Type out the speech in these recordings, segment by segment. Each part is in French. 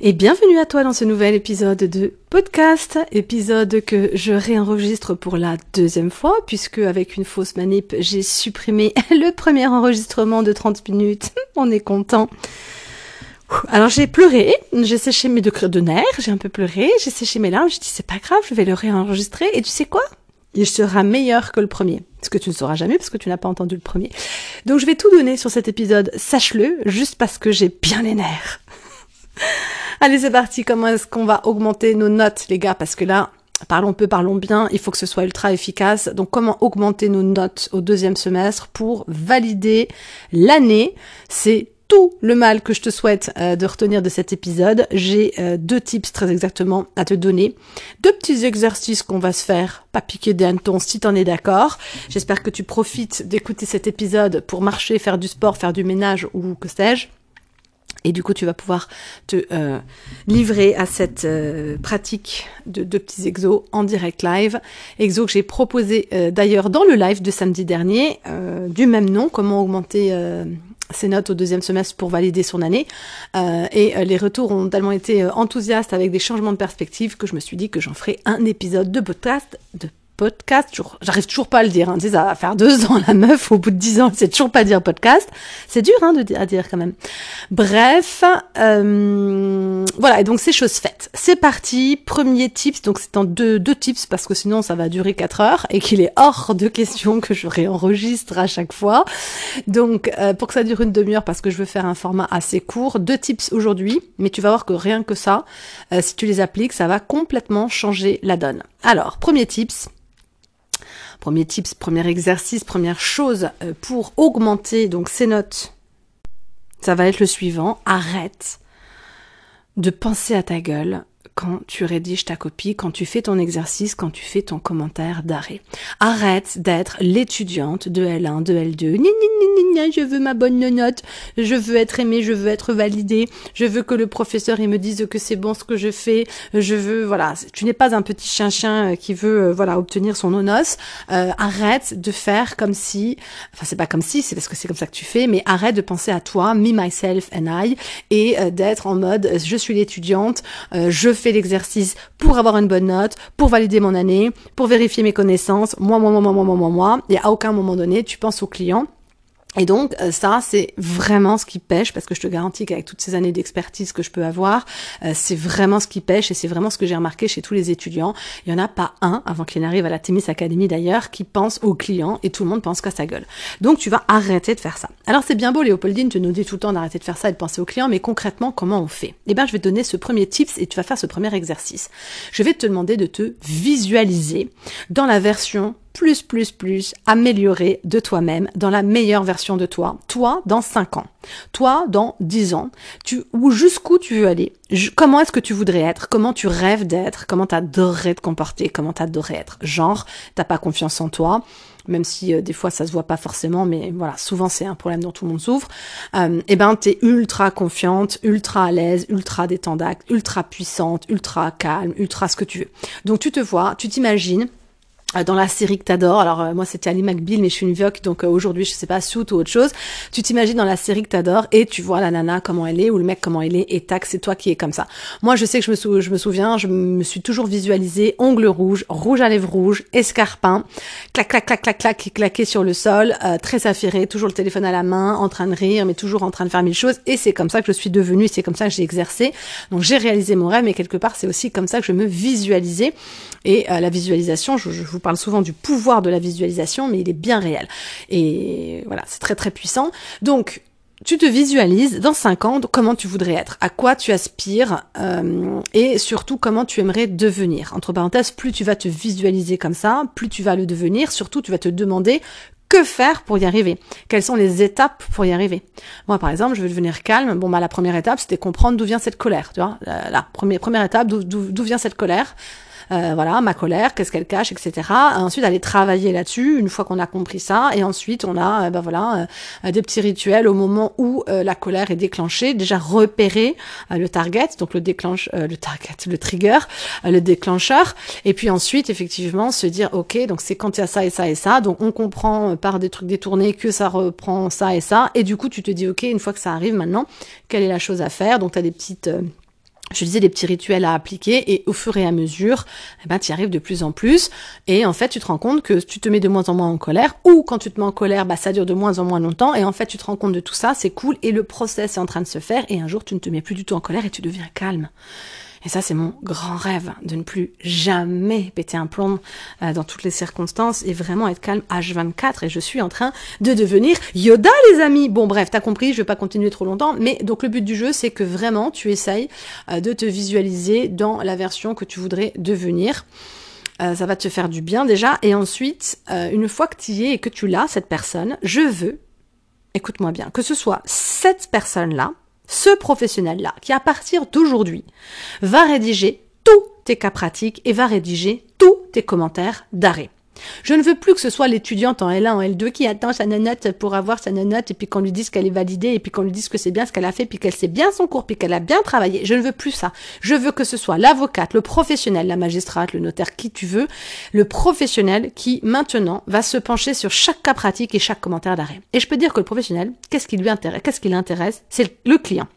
Et bienvenue à toi dans ce nouvel épisode de podcast, épisode que je réenregistre pour la deuxième fois, puisque avec une fausse manip, j'ai supprimé le premier enregistrement de 30 minutes. On est content. Alors j'ai pleuré, j'ai séché mes deux nerfs, j'ai un peu pleuré, j'ai séché mes larmes, j'ai dit c'est pas grave, je vais le réenregistrer, et tu sais quoi? Il sera meilleur que le premier. Ce que tu ne sauras jamais parce que tu n'as pas entendu le premier. Donc je vais tout donner sur cet épisode, sache-le, juste parce que j'ai bien les nerfs. Allez, c'est parti. Comment est-ce qu'on va augmenter nos notes, les gars? Parce que là, parlons peu, parlons bien, il faut que ce soit ultra efficace. Donc comment augmenter nos notes au deuxième semestre pour valider l'année? C'est tout le mal que je te souhaite euh, de retenir de cet épisode. J'ai euh, deux tips très exactement à te donner. Deux petits exercices qu'on va se faire, pas piquer des hannetons si t'en es d'accord. J'espère que tu profites d'écouter cet épisode pour marcher, faire du sport, faire du ménage ou que sais-je. Et du coup, tu vas pouvoir te euh, livrer à cette euh, pratique de petits exos en direct live. Exos que j'ai proposé euh, d'ailleurs dans le live de samedi dernier, du même nom, comment augmenter ses notes au deuxième semestre pour valider son année. et les retours ont tellement été enthousiastes avec des changements de perspective que je me suis dit que j'en ferai un épisode de podcast, de podcast. J'arrive toujours pas à le dire. Hein. Tu sais, ça va faire deux ans la meuf. Au bout de dix ans, c'est toujours pas dire podcast. C'est dur hein, à dire quand même. Bref, euh, voilà. Et donc c'est chose faite. C'est parti. Premier tips. Donc c'est en deux, deux tips parce que sinon ça va durer quatre heures et qu'il est hors de question que je réenregistre à chaque fois. Donc euh, pour que ça dure une demi-heure parce que je veux faire un format assez court, deux tips aujourd'hui. Mais tu vas voir que rien que ça, euh, si tu les appliques, ça va complètement changer la donne. Alors premier tips Premier tips, premier exercice, première chose euh, pour augmenter donc ces notes, ça va être le suivant. Arrête de penser à ta gueule quand tu rédiges ta copie, quand tu fais ton exercice, quand tu fais ton commentaire d'arrêt. Arrête d'être l'étudiante de L1, de L2. Ni, ni, ni, je veux ma bonne note, je veux être aimée, je veux être validée, je veux que le professeur il me dise que c'est bon ce que je fais, je veux voilà, tu n'es pas un petit chien chien euh, qui veut euh, voilà obtenir son onos. Euh, arrête de faire comme si, enfin c'est pas comme si, c'est parce que c'est comme ça que tu fais, mais arrête de penser à toi, me myself and I, et d'être en mode je suis l'étudiante, je fais l'exercice pour avoir une bonne note, pour valider mon année, pour vérifier mes connaissances, moi, moi, moi, moi, moi, moi, moi, moi, et à aucun moment donné, tu penses au client et donc euh, ça, c'est vraiment ce qui pêche, parce que je te garantis qu'avec toutes ces années d'expertise que je peux avoir, euh, c'est vraiment ce qui pêche, et c'est vraiment ce que j'ai remarqué chez tous les étudiants. Il n'y en a pas un, avant qu'il n'arrive à la Témis Academy d'ailleurs, qui pense au client, et tout le monde pense qu'à sa gueule. Donc tu vas arrêter de faire ça. Alors c'est bien beau, Léopoldine, tu nous dis tout le temps d'arrêter de faire ça et de penser au client, mais concrètement, comment on fait? Eh bien, je vais te donner ce premier tips, et tu vas faire ce premier exercice. Je vais te demander de te visualiser dans la version plus, plus, plus amélioré de toi-même dans la meilleure version de toi. Toi, dans 5 ans. Toi, dans 10 ans. Tu, ou jusqu'où tu veux aller. comment est-ce que tu voudrais être? Comment tu rêves d'être? Comment t'adorerais te comporter? Comment t'adorerais être? Genre, t'as pas confiance en toi. Même si euh, des fois ça se voit pas forcément, mais voilà, souvent c'est un problème dont tout le monde souffre. Euh, et eh ben t'es ultra confiante, ultra à l'aise, ultra détendue, ultra puissante, ultra calme, ultra ce que tu veux. Donc tu te vois, tu t'imagines dans la série que t'adores. Alors euh, moi c'était Ali McBeal, mais je suis une vioque, donc euh, aujourd'hui je sais pas Suit ou autre chose. Tu t'imagines dans la série que t'adores et tu vois la nana comment elle est ou le mec comment il est et tac c'est toi qui es comme ça. Moi je sais que je me, je me souviens, je me suis toujours visualisé ongles rouges, rouge à lèvres rouges, escarpin, clac clac clac clac clac qui claquait sur le sol, très affairé, toujours le téléphone à la main, en train de rire, mais toujours en train de faire mille choses. Et c'est comme ça que je suis devenue, c'est comme ça que j'ai exercé. Donc j'ai réalisé mon rêve, mais quelque part c'est aussi comme ça que je me visualisais. Et la visualisation, je, je vous parle souvent du pouvoir de la visualisation, mais il est bien réel. Et voilà, c'est très très puissant. Donc, tu te visualises dans 5 ans comment tu voudrais être, à quoi tu aspires euh, et surtout comment tu aimerais devenir. Entre parenthèses, plus tu vas te visualiser comme ça, plus tu vas le devenir. Surtout, tu vas te demander que faire pour y arriver Quelles sont les étapes pour y arriver? Moi, par exemple, je veux devenir calme. Bon, bah la première étape, c'était comprendre d'où vient cette colère. Tu vois, la, première première étape, d'où vient cette colère euh, voilà, ma colère, qu'est-ce qu'elle cache, etc. Ensuite, aller travailler là-dessus, une fois qu'on a compris ça, et ensuite, on a, ben voilà, euh, des petits rituels au moment où la colère est déclenchée, déjà repérer le target, donc le déclenche, le target, le trigger, le déclencheur, et puis ensuite, effectivement, se dire, ok, donc c'est quand il y a ça et ça et ça, donc on comprend par des trucs détournés que ça reprend ça et ça, et du coup, tu te dis, ok, une fois que ça arrive maintenant, quelle est la chose à faire? Donc, tu as des petites je disais des petits rituels à appliquer et au fur et à mesure, eh ben, tu y arrives de plus en plus. Et en fait tu te rends compte que tu te mets de moins en moins en colère ou quand tu te mets en colère, bah, ça dure de moins en moins longtemps. Et en fait tu te rends compte de tout ça, c'est cool et le process est en train de se faire. Et un jour tu ne te mets plus du tout en colère et tu deviens calme. Et ça, c'est mon grand rêve, de ne plus jamais péter un plomb euh, dans toutes les circonstances et vraiment être calme H24. Et je suis en train de devenir Yoda, les amis. Bon, bref, t'as compris, je vais pas continuer trop longtemps. Mais donc, le but du jeu, c'est que vraiment, tu essayes euh, de te visualiser dans la version que tu voudrais devenir. Euh, ça va te faire du bien déjà. Et ensuite, une fois que tu y es et que tu l'as, cette personne, je veux, écoute-moi bien, que ce soit cette personne-là, ce professionnel-là, qui à partir d'aujourd'hui va rédiger tous tes cas pratiques et va rédiger tous tes commentaires d'arrêt. Je ne veux plus que ce soit l'étudiante en L1, en L2 qui attend sa note pour avoir sa note et puis qu'on lui dise qu'elle est validée et puis qu'on lui dise que c'est bien ce qu'elle a fait puis qu'elle sait bien son cours puis qu'elle a bien travaillé. Je ne veux plus ça. Je veux que ce soit l'avocate, le professionnel, la magistrate, le notaire, qui tu veux, le professionnel qui maintenant va se pencher sur chaque cas pratique et chaque commentaire d'arrêt. Et je peux dire que le professionnel, qu'est-ce qui lui intéresse, qu'est-ce qui l'intéresse, c'est le client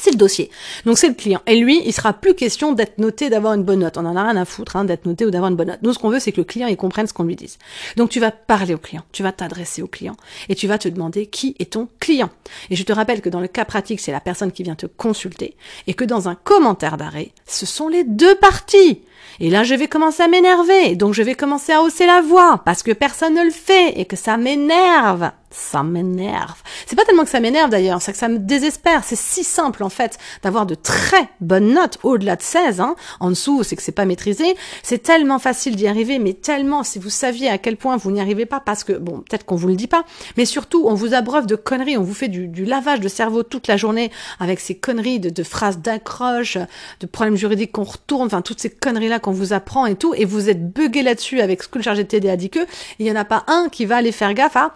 c'est le dossier. Donc c'est le client. Et lui, il sera plus question d'être noté, d'avoir une bonne note. On en a rien à foutre hein, d'être noté ou d'avoir une bonne note. Nous, ce qu'on veut, c'est que le client il comprenne ce qu'on lui dise. Donc tu vas parler au client, tu vas t'adresser au client et tu vas te demander qui est ton client. Et je te rappelle que dans le cas pratique, c'est la personne qui vient te consulter et que dans un commentaire d'arrêt, ce sont les deux parties. Et là, je vais commencer à m'énerver. Donc je vais commencer à hausser la voix parce que personne ne le fait et que ça m'énerve ça m'énerve. C'est pas tellement que ça m'énerve d'ailleurs, c'est que ça me désespère. C'est si simple en fait d'avoir de très bonnes notes au-delà de 16. Hein. En dessous, c'est que c'est pas maîtrisé. C'est tellement facile d'y arriver, mais tellement si vous saviez à quel point vous n'y arrivez pas, parce que bon, peut-être qu'on vous le dit pas, mais surtout on vous abreuve de conneries, on vous fait du, lavage de cerveau toute la journée avec ces conneries de, phrases d'accroche, de problèmes juridiques qu'on retourne, enfin toutes ces conneries là qu'on vous apprend et tout, et vous êtes bugué là-dessus avec ce que le chargé de TD a dit que, il y en a pas un qui va aller faire gaffe à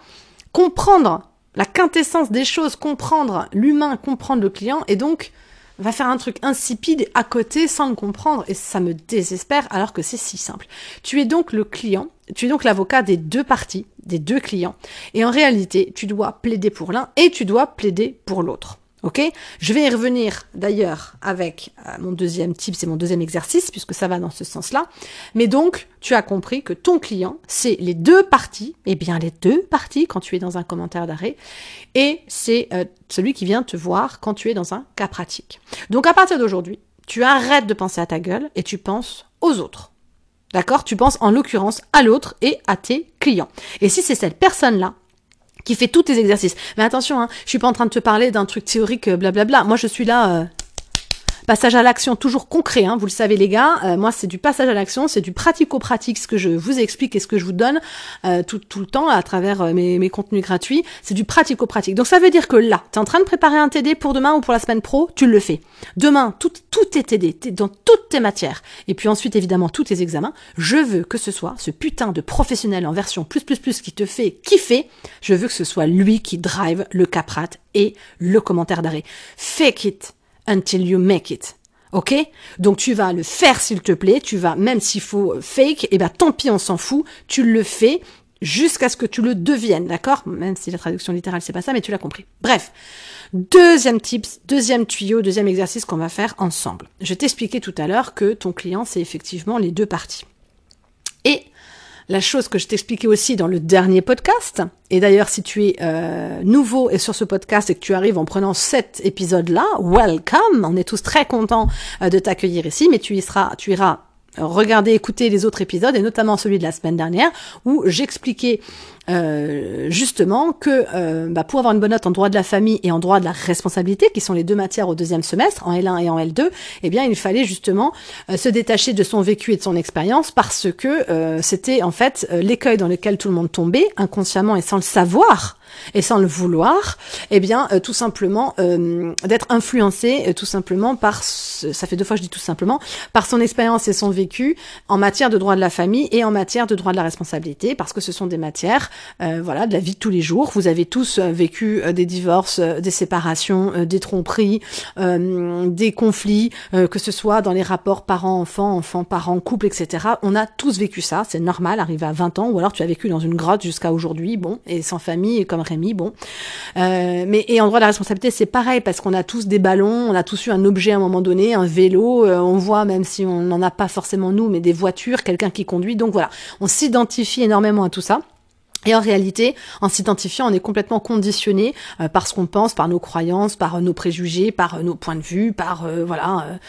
comprendre la quintessence des choses, comprendre l'humain, comprendre le client, et donc va faire un truc insipide à côté sans le comprendre, et ça me désespère alors que c'est si simple. Tu es donc le client, tu es donc l'avocat des deux parties, des deux clients, et en réalité, tu dois plaider pour l'un et tu dois plaider pour l'autre. Ok? Je vais y revenir d'ailleurs avec euh, mon deuxième type, c'est mon deuxième exercice, puisque ça va dans ce sens-là. Mais donc, tu as compris que ton client, c'est les deux parties, et eh bien les deux parties quand tu es dans un commentaire d'arrêt, et c'est euh, celui qui vient te voir quand tu es dans un cas pratique. Donc à partir d'aujourd'hui, tu arrêtes de penser à ta gueule et tu penses aux autres. D'accord? Tu penses en l'occurrence à l'autre et à tes clients. Et si c'est cette personne-là qui fait tous tes exercices. Mais attention, hein, je suis pas en train de te parler d'un truc théorique, euh, blablabla. Moi, je suis là. Euh, Passage à l'action toujours concret, hein, vous le savez les gars. Euh, moi, c'est du passage à l'action, c'est du pratico-pratique, ce que je vous explique et ce que je vous donne euh, tout, le temps à travers euh, mes, contenus gratuits. C'est du pratico-pratique. Donc ça veut dire que là, tu es en train de préparer un TD pour demain ou pour la semaine pro, tu le fais. Demain, tout, tout est TD, dans toutes tes matières. Et puis ensuite, évidemment, tous tes examens. Je veux que ce soit ce putain de professionnel en version plus plus plus qui te fait kiffer. Je veux que ce soit lui qui drive le caprat et le commentaire d'arrêt. Fake it until you make it. Ok? Donc tu vas le faire s'il te plaît, tu vas, même s'il faut euh, fake, et eh ben tant pis, on s'en fout, tu le fais jusqu'à ce que tu le deviennes, d'accord? Même si la traduction littérale c'est pas ça, mais tu l'as compris. Bref, deuxième tips, deuxième tuyau, deuxième exercice qu'on va faire ensemble. Je t'expliquais tout à l'heure que ton client c'est effectivement les deux parties. Et la chose que je t'expliquais aussi dans le dernier podcast, et d'ailleurs si tu es euh, nouveau et sur ce podcast et que tu arrives en prenant cet épisode-là, welcome, on est tous très contents euh, de t'accueillir ici, mais tu y seras, tu iras regarder, écouter les autres épisodes, et notamment celui de la semaine dernière, où j'expliquais euh, justement que euh, bah, pour avoir une bonne note en droit de la famille et en droit de la responsabilité, qui sont les deux matières au deuxième semestre, en L1 et en L2, eh bien il fallait justement euh, se détacher de son vécu et de son expérience parce que c'était en fait l'écueil dans lequel tout le monde tombait, inconsciemment et sans le savoir et sans le vouloir, eh bien, tout simplement d'être influencé, tout simplement par, ça fait deux fois que je dis tout simplement, par son expérience et son vécu en matière de droit de la famille et en matière de droit de la responsabilité, parce que ce sont des matières euh, voilà, de la vie de tous les jours. Vous avez tous euh, vécu euh, des divorces, des séparations, des tromperies, des conflits, que ce soit dans les rapports parents-enfants, enfants-parents, couple, etc. On a tous vécu ça, c'est normal, arrivé à 20 ans, ou alors tu as vécu dans une grotte jusqu'à aujourd'hui, bon, et sans famille, comme mis. Bon, euh, mais et en droit de la responsabilité, c'est pareil parce qu'on a tous des ballons, on a tous eu un objet à un moment donné, un vélo. Euh, on voit même si on n'en a pas forcément nous, mais des voitures, quelqu'un qui conduit. Donc voilà, on s'identifie énormément à tout ça. Et en réalité, en s'identifiant, on est complètement conditionné euh, par ce qu'on pense, par nos croyances, par euh, nos préjugés, par euh, nos points de vue, par voilà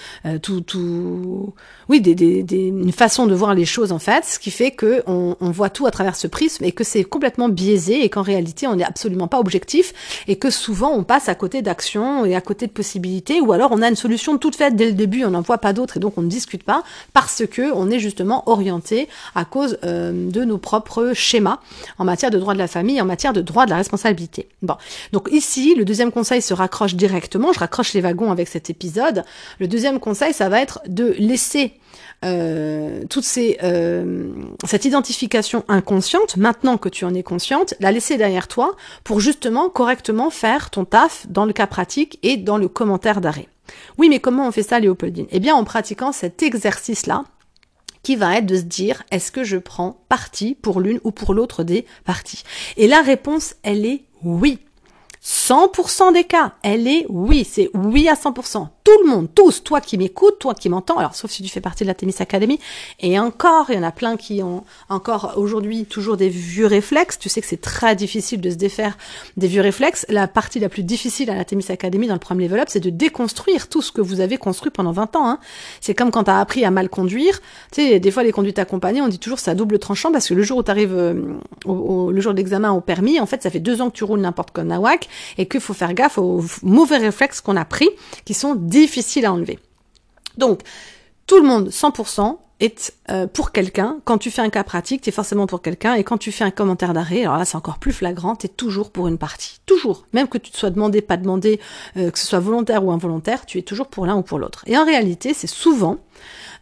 tout, tout, oui, des, des, une façon de voir les choses en fait, ce qui fait que on, voit tout à travers ce prisme et que c'est complètement biaisé et qu'en réalité, on n'est absolument pas objectif et que souvent on passe à côté d'actions et à côté de possibilités ou alors on a une solution toute faite dès le début, on n'en voit pas d'autres et donc on ne discute pas parce que on est justement orienté à cause de nos propres schémas matière de droit de la famille, en matière de droit de la responsabilité. Bon, donc ici, le deuxième conseil se raccroche directement, je raccroche les wagons avec cet épisode. Le deuxième conseil, ça va être de laisser euh, toute euh, cette identification inconsciente, maintenant que tu en es consciente, la laisser derrière toi pour justement correctement faire ton taf dans le cas pratique et dans le commentaire d'arrêt. Oui, mais comment on fait ça, Léopoldine? Eh bien, en pratiquant cet exercice-là, qui va être de se dire est-ce que je prends parti pour l'une ou pour l'autre des parties? Et la réponse, elle est oui. 100% des cas, elle est oui, c'est oui à 100% tout le monde, tous, toi qui m'écoutes, toi qui m'entends, alors sauf si tu fais partie de la Témis Academy, et encore, il y en a plein qui ont encore aujourd'hui toujours des vieux réflexes, tu sais que c'est très difficile de se défaire des vieux réflexes, la partie la plus difficile à la Témis Academy dans le premier level up, c'est de déconstruire tout ce que vous avez construit pendant 20 ans, hein. c'est comme quand tu as appris à mal conduire, tu sais, des fois les conduites accompagnées, on dit toujours à double tranchant, parce que le jour où tu arrives, euh, le jour de l'examen au permis, en fait, ça fait deux ans que tu roules n'importe quoi nawak, et qu'il faut faire gaffe aux mauvais réflexes qu'on a pris, qui sont difficile à enlever. Donc, tout le monde, 100%, est euh, pour quelqu'un. Quand tu fais un cas pratique, tu es forcément pour quelqu'un. Et quand tu fais un commentaire d'arrêt, alors là, c'est encore plus flagrant, tu es toujours pour une partie. Toujours. Même que tu te sois demandé, pas demandé, euh, que ce soit volontaire ou involontaire, tu es toujours pour l'un ou pour l'autre. Et en réalité, c'est souvent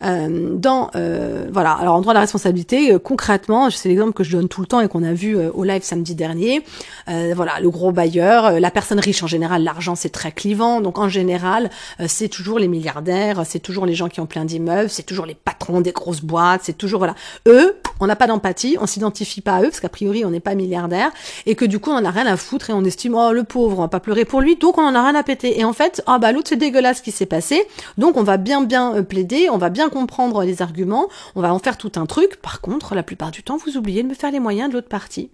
euh, dans euh, voilà, alors en droit de la responsabilité, euh, concrètement, c'est l'exemple que je donne tout le temps et qu'on a vu au live samedi dernier. voilà, le gros bailleur, la personne riche en général, l'argent c'est très clivant, donc en général, c'est toujours les milliardaires, c'est toujours les gens qui ont plein d'immeubles, c'est toujours les patrons des grosses boîtes, c'est toujours voilà, eux, on n'a pas d'empathie, on s'identifie pas à eux parce qu'a priori on n'est pas milliardaire et que du coup on en a rien à foutre et on estime oh le pauvre, on va pas pleurer pour lui, donc on en a rien à péter. Et en fait, ah bah l'autre c'est dégueulasse ce qui s'est passé, donc on va bien bien plaider, on va bien comprendre les arguments, on va en faire tout un truc. Par contre, la plupart du temps, vous oubliez de me faire les moyens de l'autre partie.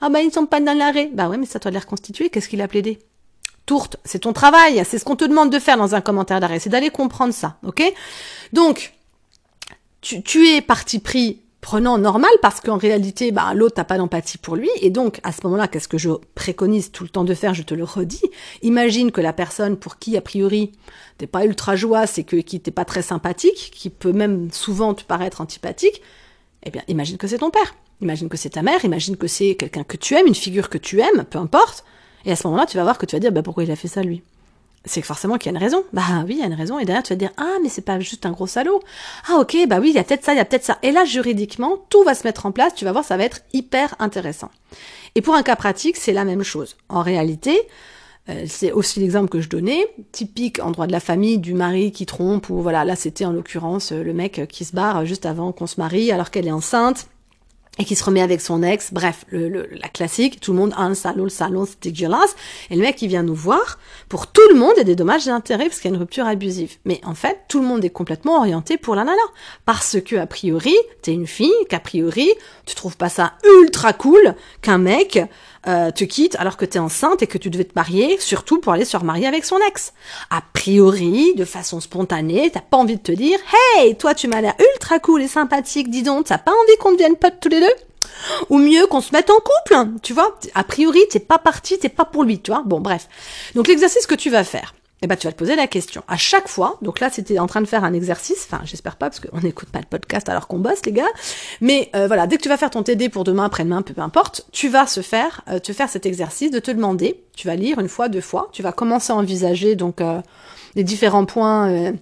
Ah bah ils ne sont pas dans l'arrêt. Bah ouais, mais ça doit les reconstituer. Qu'est-ce qu'il a plaidé? Tourte, c'est ton travail, c'est ce qu'on te demande de faire dans un commentaire d'arrêt, c'est d'aller comprendre ça, ok? Donc, tu, tu es parti pris prenant normal parce qu'en réalité, bah, l'autre n'a pas d'empathie pour lui. Et donc, à ce moment-là, qu'est-ce que je préconise tout le temps de faire? Je te le redis. Imagine que la personne pour qui, a priori, t'es pas ultra joie, c'est que qui t'es pas très sympathique, qui peut même souvent te paraître antipathique, eh bien, imagine que c'est ton père. Imagine que c'est ta mère. Imagine que c'est quelqu'un que tu aimes, une figure que tu aimes, peu importe. Et à ce moment-là, tu vas voir que tu vas dire, bah, pourquoi il a fait ça, lui? C'est forcément qu'il y a une raison. Bah oui, il y a une raison. Et derrière, tu vas dire, ah, mais c'est pas juste un gros salaud. Ah ok, bah oui, il y a peut-être ça, il y a peut-être ça. Et là, juridiquement, tout va se mettre en place. Tu vas voir, ça va être hyper intéressant. Et pour un cas pratique, c'est la même chose. En réalité, euh, c'est aussi l'exemple que je donnais, typique en droit de la famille du mari qui trompe, ou voilà, là c'était en l'occurrence euh, le mec qui se barre juste avant qu'on se marie alors qu'elle est enceinte et qui se remet avec son ex, bref, le, la classique, tout le monde a un salon, le salon c'est dégueulasse, et le mec il vient nous voir, pour tout le monde il y a des dommages et intérêts parce qu'il y a une rupture abusive. Mais en fait, tout le monde est complètement orienté pour la nana, parce que a priori, t'es une fille, qu'a priori, tu trouves pas ça ultra cool qu'un mec euh, te quitte alors que t'es enceinte et que tu devais te marier, surtout pour aller se remarier avec son ex. A priori, de façon spontanée, t'as pas envie de te dire, hey, toi tu m'as l'air ultra cool et sympathique, dis donc, t'as pas envie qu'on devienne potes tous les deux? Ou mieux qu'on se mette en couple, tu vois? A priori, t'es pas parti, t'es pas pour lui, tu vois? Bon, bref. Donc l'exercice que tu vas faire, eh ben, tu vas te poser la question. À chaque fois, donc là, c'était en train de faire un exercice, enfin, j'espère pas, parce qu'on n'écoute pas le podcast alors qu'on bosse, les gars, mais euh, voilà, dès que tu vas faire ton TD pour demain, après-demain, peu, importe, tu vas se faire, euh, te faire cet exercice de te demander, tu vas lire une fois, deux fois, tu vas commencer à envisager, donc, euh, les différents points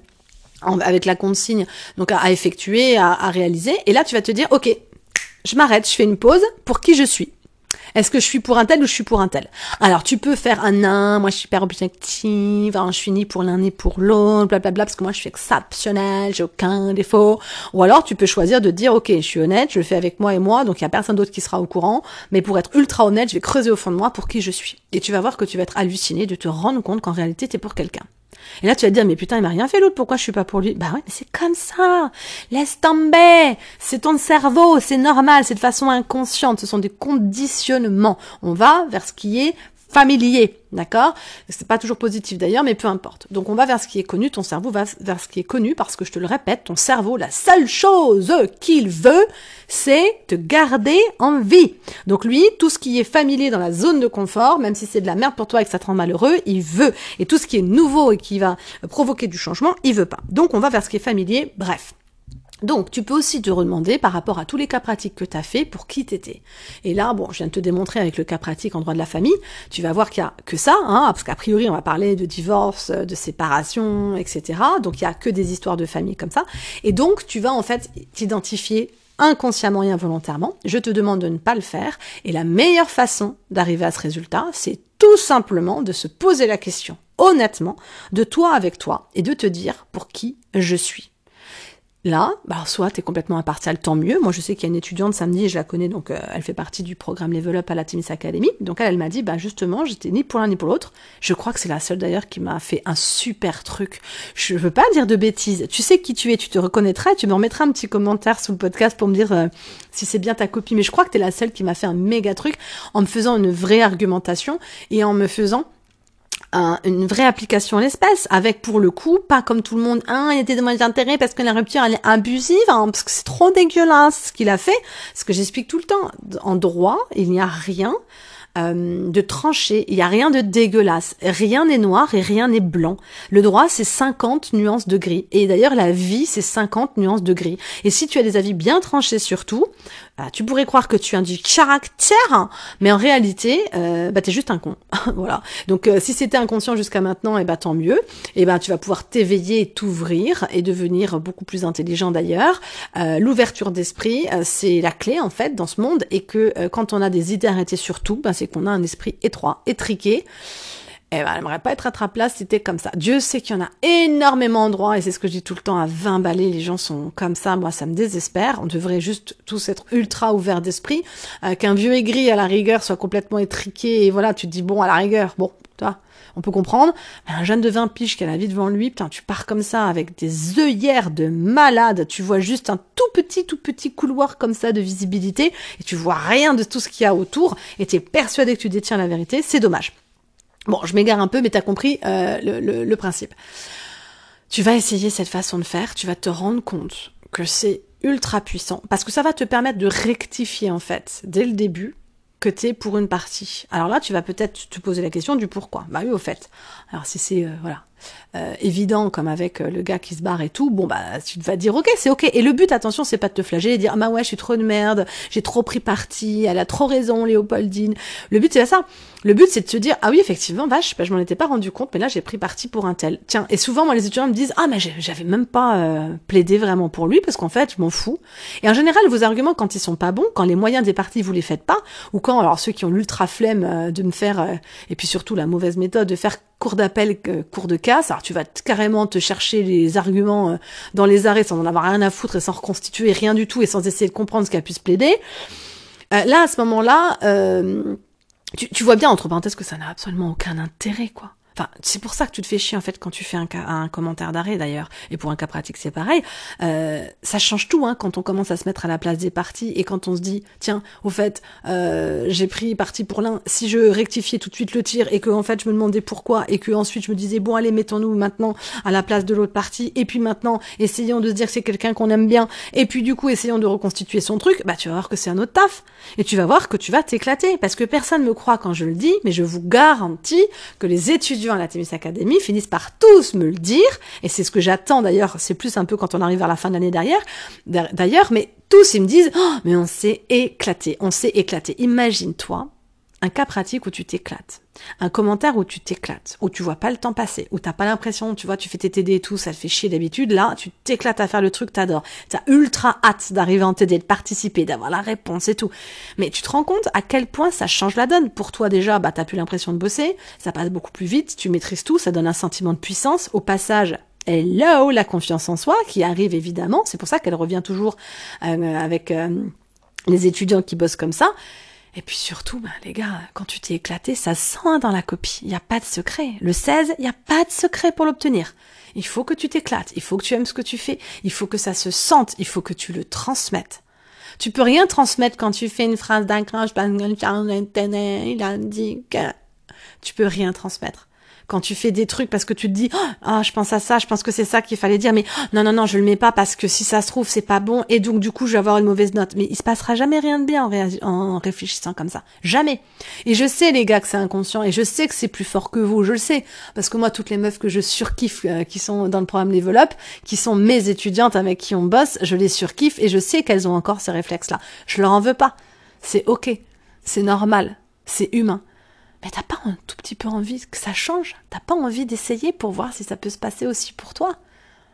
avec la consigne, donc à, effectuer, à réaliser, et là, tu vas te dire, ok, je m'arrête, je fais une pause, pour qui je suis Est-ce que je suis pour un tel ou je suis pour un tel? Alors, tu peux faire un nain, moi je suis hyper objective, hein, je suis ni pour l'un ni pour l'autre, blablabla, parce que moi je suis exceptionnelle, j'ai aucun défaut. Ou alors, tu peux choisir de dire, ok, je suis honnête, je le fais avec moi et moi, donc il y a personne d'autre qui sera au courant, mais pour être ultra honnête, je vais creuser au fond de moi pour qui je suis. Et tu vas voir que tu vas être halluciné de te rendre compte qu'en réalité, t'es pour quelqu'un. Et là, tu vas te dire, mais putain, il m'a rien fait l'autre, pourquoi je suis pas pour lui? Bah ouais, mais c'est comme ça. Laisse tomber. C'est ton cerveau, c'est normal, c'est de façon inconsciente, ce sont des conditionnements. On va vers ce qui est familier, d'accord? C'est pas toujours positif d'ailleurs, mais peu importe. Donc on va vers ce qui est connu, ton cerveau va vers ce qui est connu parce que je te le répète, ton cerveau, la seule chose qu'il veut, c'est te garder en vie. Donc lui, tout ce qui est familier dans la zone de confort, même si c'est de la merde pour toi et que ça te rend malheureux, il veut. Et tout ce qui est nouveau et qui va provoquer du changement, il veut pas. Donc on va vers ce qui est familier, bref. Donc, tu peux aussi te redemander par rapport à tous les cas pratiques que tu as fait pour qui t'étais. Et là, bon, je viens de te démontrer avec le cas pratique en droit de la famille, tu vas voir qu'il y a que ça, hein, parce qu'a priori, on va parler de divorce, de séparation, etc. Donc, il y a que des histoires de famille comme ça. Et donc, tu vas en fait t'identifier inconsciemment et involontairement. Je te demande de ne pas le faire. Et la meilleure façon d'arriver à ce résultat, c'est tout simplement de se poser la question honnêtement de toi avec toi et de te dire pour qui je suis. Là, bah, soit tu es complètement impartial, tant mieux. Moi, je sais qu'il y a une étudiante samedi, je la connais, donc euh, elle fait partie du programme Level Up à la Timis Academy. Donc elle, elle m'a dit, bah justement, j'étais ni pour l'un ni pour l'autre. Je crois que c'est la seule d'ailleurs qui m'a fait un super truc. Je veux pas dire de bêtises. Tu sais qui tu es, tu te reconnaîtras et tu me remettras un petit commentaire sous le podcast pour me dire euh, si c'est bien ta copie. Mais je crois que tu es la seule qui m'a fait un méga truc en me faisant une vraie argumentation et en me faisant une vraie application à l'espèce, avec pour le coup, pas comme tout le monde, hein, il y a des d'intérêt parce que la rupture elle est abusive, hein, parce que c'est trop dégueulasse ce qu'il a fait, ce que j'explique tout le temps. En droit, il n'y a rien euh, de tranché, il n'y a rien de dégueulasse, rien n'est noir et rien n'est blanc. Le droit, c'est 50 nuances de gris. Et d'ailleurs, la vie, c'est 50 nuances de gris. Et si tu as des avis bien tranchés sur bah, tu pourrais croire que tu as du caractère, mais en réalité, euh, bah, tu es juste un con. voilà. Donc, euh, si c'était inconscient jusqu'à maintenant, et eh bah, tant mieux. Et ben tu vas pouvoir t'éveiller t'ouvrir et devenir beaucoup plus intelligent d'ailleurs. Euh, l'ouverture d'esprit, c'est la clé, en fait, dans ce monde. Et que quand on a des idées arrêtées sur tout, bah, c'est qu'on a un esprit étroit, étriqué. Et ben, elle n'aimerait pas être à ta place, c'était comme ça. Dieu sait qu'il y en a énormément de droits, et c'est ce que je dis tout le temps, à 20 balais, les gens sont comme ça, moi ça me désespère. On devrait juste tous être ultra ouverts d'esprit, euh, qu'un vieux aigri à la rigueur soit complètement étriqué, et voilà, tu te dis, bon, à la rigueur, bon, toi, on peut comprendre. Mais un jeune de 20 piges qui a la vie devant lui, putain, tu pars comme ça avec des œillères de malade, tu vois juste un tout petit, tout petit couloir comme ça de visibilité, et tu vois rien de tout ce qu'il y a autour, et tu es persuadé que tu détiens la vérité, c'est dommage. Bon, je m'égare un peu, mais tu as compris euh, le, le principe. Tu vas essayer cette façon de faire, tu vas te rendre compte que c'est ultra puissant, parce que ça va te permettre de rectifier en fait, dès le début, que tu es pour une partie. Alors là, tu vas peut-être te poser la question du pourquoi. Bah oui, au fait. Alors si c'est, euh, voilà, euh, évident comme avec euh, le gars qui se barre et tout, bon bah tu vas dire ok c'est ok. Et le but attention c'est pas de te flageller et dire ah bah ouais je suis trop de merde, j'ai trop pris parti, elle a trop raison Léopoldine. Le but c'est pas ça. Le but c'est de se dire ah oui effectivement vache bah, je m'en étais pas rendu compte mais là j'ai pris parti pour un tel. Tiens et souvent moi les étudiants me disent ah mais j'avais même pas euh, plaidé vraiment pour lui parce qu'en fait je m'en fous. Et en général vos arguments quand ils sont pas bons, quand les moyens des parties vous les faites pas ou quand alors ceux qui ont l'ultra flemme de me faire et puis surtout la mauvaise méthode de faire cours d'appel, cours de casse. Alors tu vas carrément te chercher les arguments euh, dans les arrêts sans en avoir rien à foutre et sans reconstituer rien du tout et sans essayer de comprendre ce pu se plaider. Euh, là, à ce moment-là, euh, tu, vois bien, entre parenthèses, que ça n'a absolument aucun intérêt, quoi. Enfin, c'est pour ça que tu te fais chier en fait quand tu fais un, un commentaire d'arrêt d'ailleurs. Et pour un cas pratique, c'est pareil. Euh, ça change tout hein, quand on commence à se mettre à la place des parties et quand on se dit tiens, au fait, euh, j'ai pris parti pour l'un. Si je rectifiais tout de suite le tir et que en fait je me demandais pourquoi et que ensuite je me disais bon allez mettons-nous maintenant à la place de l'autre partie et puis maintenant essayons de se dire que c'est quelqu'un qu'on aime bien et puis du coup essayons de reconstituer son truc. Bah tu vas voir que c'est un autre taf et tu vas voir que tu vas t'éclater parce que personne me croit quand je le dis, mais je vous garantis que les étudiants à la Thémis Academy finissent par tous me le dire, et c'est ce que j'attends d'ailleurs, c'est plus un peu quand on arrive vers la fin de l'année derrière, d'ailleurs, mais tous ils me disent, oh, mais on s'est éclaté, on s'est éclaté. Imagine-toi un cas pratique où tu t'éclates, un commentaire où tu t'éclates, où tu vois pas le temps passer, où t'as pas l'impression, tu vois, tu fais tes TD et tout, ça te fait chier d'habitude, là, tu t'éclates à faire le truc, t'adores. T'as ultra hâte d'arriver en TD, de participer, d'avoir la réponse et tout. Mais tu te rends compte à quel point ça change la donne. Pour toi, déjà, bah, t'as plus l'impression de bosser, ça passe beaucoup plus vite, tu maîtrises tout, ça donne un sentiment de puissance. Au passage, hello, la confiance en soi qui arrive évidemment, c'est pour ça qu'elle revient toujours euh, avec euh, les étudiants qui bossent comme ça. Et puis surtout, ben, les gars, quand tu t'es éclaté, ça sent dans la copie. Il n'y a pas de secret. Le 16, il n'y a pas de secret pour l'obtenir. Il faut que tu t'éclates. Il faut que tu aimes ce que tu fais. Il faut que ça se sente. Il faut que tu le transmettes. Tu peux rien transmettre quand tu fais une phrase d'un il a dit que... Tu peux rien transmettre quand tu fais des trucs parce que tu te dis ah je pense à ça, je pense que c'est ça qu'il fallait dire mais non non non, je le mets pas parce que si ça se trouve c'est pas bon et donc du coup je vais avoir une mauvaise note. Mais il se passera jamais rien de bien en, réfléchissant comme ça. Jamais. Et je sais les gars que c'est inconscient et je sais que c'est plus fort que vous, je le sais parce que moi toutes les meufs que je surkiffe euh, qui sont dans le programme Level qui sont mes étudiantes avec qui on bosse, je les surkiffe et je sais qu'elles ont encore ces réflexes là. Je leur en veux pas. C'est OK. C'est normal. C'est humain mais t'as pas un tout petit peu envie que ça change T'as pas envie d'essayer pour voir si ça peut se passer aussi pour toi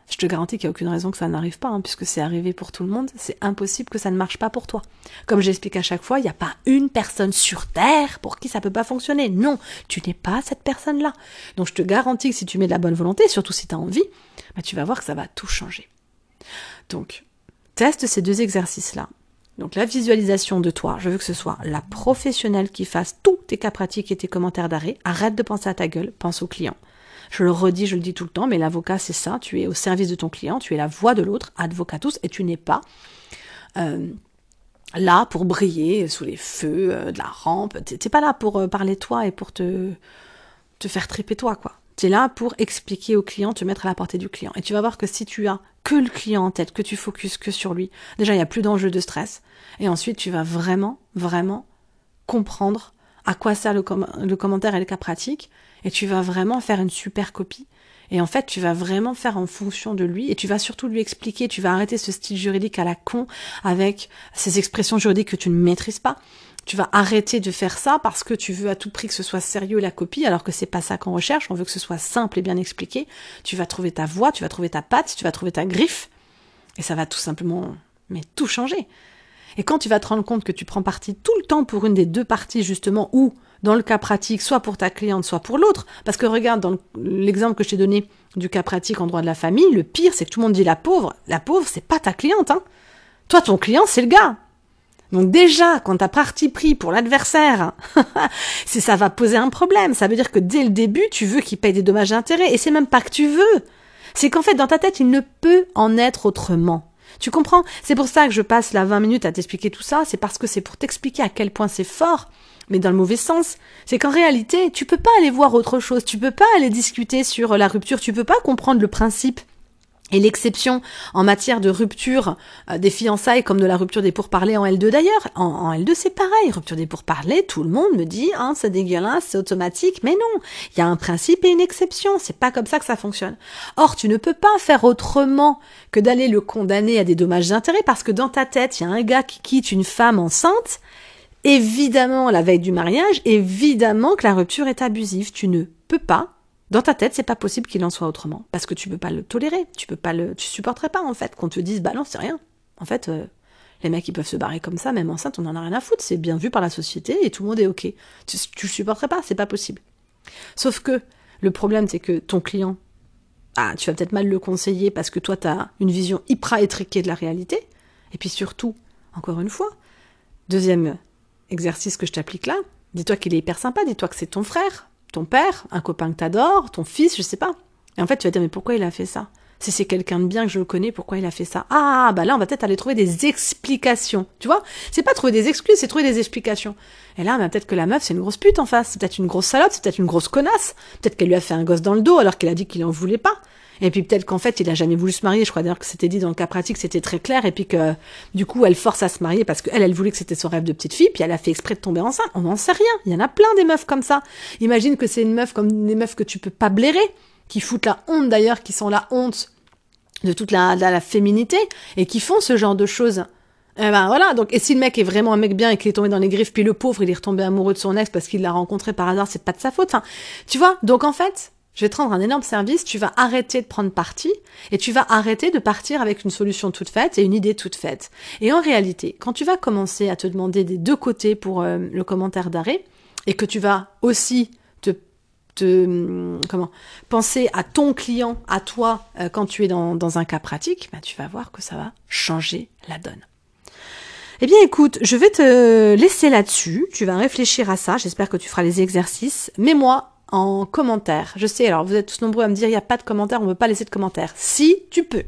Je te garantis qu'il n'y a aucune raison que ça n'arrive pas, hein, puisque c'est arrivé pour tout le monde, c'est impossible que ça ne marche pas pour toi. Comme j'explique à chaque fois, il n'y a pas une personne sur Terre pour qui ça peut pas fonctionner. Non, tu n'es pas cette personne-là. Donc je te garantis que si tu mets de la bonne volonté, surtout si tu as envie, bah, tu vas voir que ça va tout changer. Donc, teste ces deux exercices-là. Donc la visualisation de toi, je veux que ce soit la professionnelle qui fasse tous tes cas pratiques et tes commentaires d'arrêt. Arrête de penser à ta gueule, pense au client. Je le redis, je le dis tout le temps, mais l'avocat c'est ça, tu es au service de ton client, tu es la voix de l'autre, advocatus, et tu n'es pas euh, là pour briller sous les feux euh, de la rampe. T'es pas là pour euh, parler toi et pour te, faire triper toi, quoi. Tu es là pour expliquer au client, te mettre à la portée du client. Et tu vas voir que si tu as que le client en tête, que tu focuses que sur lui, déjà il n'y a plus d'enjeu de stress. Et ensuite tu vas vraiment, vraiment comprendre à quoi sert le, commentaire et le cas pratique. Et tu vas vraiment faire une super copie. Et en fait, tu vas vraiment faire en fonction de lui et tu vas surtout lui expliquer, tu vas arrêter ce style juridique à la con avec ces expressions juridiques que tu ne maîtrises pas tu vas arrêter de faire ça parce que tu veux à tout prix que ce soit sérieux la copie, alors que c'est pas ça qu'on recherche. On veut que ce soit simple et bien expliqué. Tu vas trouver ta voix, tu vas trouver ta patte, tu vas trouver ta griffe, et ça va tout simplement, mais tout changer. Et quand tu vas te rendre compte que tu prends parti tout le temps pour une des deux parties justement, ou dans le cas pratique, soit pour ta cliente, soit pour l'autre, parce que regarde dans l'exemple que je t'ai donné du cas pratique en droit de la famille, le pire c'est que tout le monde dit la pauvre, la pauvre c'est pas ta cliente, hein. Toi ton client c'est le gars, donc déjà, quand t'as parti pris pour l'adversaire, c'est ça va poser un problème. Ça veut dire que dès le début, tu veux qu'il paye des dommages d'intérêt. Et c'est même pas que tu veux. C'est qu'en fait, dans ta tête, il ne peut en être autrement. Tu comprends? C'est pour ça que je passe là 20 minutes à t'expliquer tout ça. C'est parce que c'est pour t'expliquer à quel point c'est fort, mais dans le mauvais sens. C'est qu'en réalité, tu peux pas aller voir autre chose. Tu peux pas aller discuter sur la rupture. Tu peux pas comprendre le principe et l'exception en matière de rupture euh, des fiançailles comme de la rupture des pourparlers en L2 d'ailleurs. En, L2 c'est pareil, rupture des pourparlers, tout le monde me dit hein, c'est dégueulasse, c'est automatique, mais non, il y a un principe et une exception, c'est pas comme ça que ça fonctionne. Or tu ne peux pas faire autrement que d'aller le condamner à des dommages d'intérêt parce que dans ta tête il y a un gars qui quitte une femme enceinte, évidemment la veille du mariage, évidemment que la rupture est abusive, tu ne peux pas dans ta tête, c'est pas possible qu'il en soit autrement, parce que tu peux pas le tolérer, tu peux pas le, tu supporterais pas en fait qu'on te dise bah non c'est rien. En fait, euh, les mecs ils peuvent se barrer comme ça, même enceinte, on en a rien à foutre, c'est bien vu par la société et tout le monde est ok. Tu, tu supporterais pas, c'est pas possible. Sauf que le problème c'est que ton client, ah tu vas peut-être mal le conseiller parce que toi tu as une vision hyper étriquée de la réalité, et puis surtout, encore une fois, deuxième exercice que je t'applique là, dis-toi qu'il est hyper sympa, dis-toi que c'est ton frère, ton père, un copain que t'adores, ton fils, je sais pas. Et en fait, tu vas dire, mais pourquoi il a fait ça? Si c'est quelqu'un de bien que je connais, pourquoi il a fait ça? Ah, bah là, on va peut-être aller trouver des explications. Tu vois? C'est pas trouver des excuses, c'est trouver des explications. Et là, bah, peut-être que la meuf, c'est une grosse pute en face. C'est peut-être une grosse salope, c'est peut-être une grosse connasse. Peut-être qu'elle lui a fait un gosse dans le dos alors qu'elle a dit qu'il en voulait pas. Et puis peut-être qu'en fait, il a jamais voulu se marier. Je crois d'ailleurs que c'était dit dans le cas pratique, c'était très clair. Et puis que du coup, elle force à se marier parce qu'elle, elle voulait que c'était son rêve de petite fille. Puis elle a fait exprès de tomber enceinte. On n'en sait rien. Il y en a plein des meufs comme ça. Imagine que c'est une meuf comme des meufs que tu peux pas blairer, qui foutent la honte d'ailleurs, qui sont la honte de toute la, la féminité et qui font ce genre de choses. Eh ben voilà, donc et si le mec est vraiment un mec bien et qu'il est tombé dans les griffes, puis le pauvre il est retombé amoureux de son ex parce qu'il l'a rencontré par hasard, c'est pas de sa faute. Enfin, tu vois, donc en fait, je vais te rendre un énorme service, tu vas arrêter de prendre parti et tu vas arrêter de partir avec une solution toute faite et une idée toute faite. Et en réalité, quand tu vas commencer à te demander des deux côtés pour euh, le commentaire d'arrêt et que tu vas aussi te, te hum, comment penser à ton client, à toi euh, quand tu es dans, un cas pratique, bah, tu vas voir que ça va changer la donne. Eh bien écoute, je vais te laisser là-dessus, tu vas réfléchir à ça, j'espère que tu feras les exercices. Mets-moi en commentaire. Je sais, alors vous êtes tous nombreux à me dire il n'y a pas de commentaires, on ne veut pas laisser de commentaires. Si, tu peux.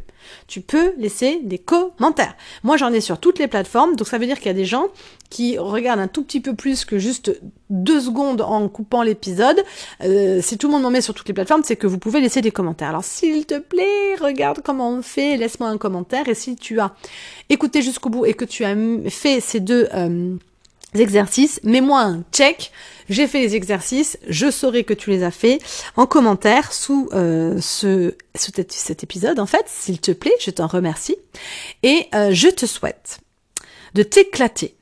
Tu peux laisser des commentaires. Moi, j'en ai sur toutes les plateformes, donc ça veut dire qu'il y a des gens qui regardent un tout petit peu plus que juste deux secondes en coupant l'épisode. Euh, si tout le monde m'en met sur toutes les plateformes, c'est que vous pouvez laisser des commentaires. Alors, s'il te plaît, regarde comment on fait, laisse-moi un commentaire. Et si tu as écouté jusqu'au bout et que tu as fait ces deux... Euh, exercices, mets-moi un check, j'ai fait les exercices, je saurai que tu les as fait. En commentaire sous euh, ce, cet épisode en fait, s'il te plaît, je t'en remercie. Et euh, je te souhaite de t'éclater.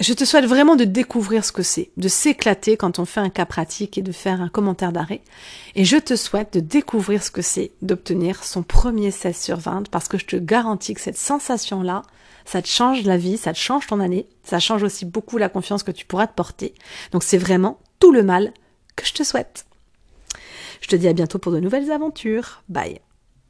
Je te souhaite vraiment de découvrir ce que c'est, de s'éclater quand on fait un cas pratique et de faire un commentaire d'arrêt. Et je te souhaite de découvrir ce que c'est d'obtenir son premier 16 sur 20 parce que je te garantis que cette sensation-là, ça te change la vie, ça te change ton année, ça change aussi beaucoup la confiance que tu pourras te porter. Donc c'est vraiment tout le mal que je te souhaite. Je te dis à bientôt pour de nouvelles aventures. Bye.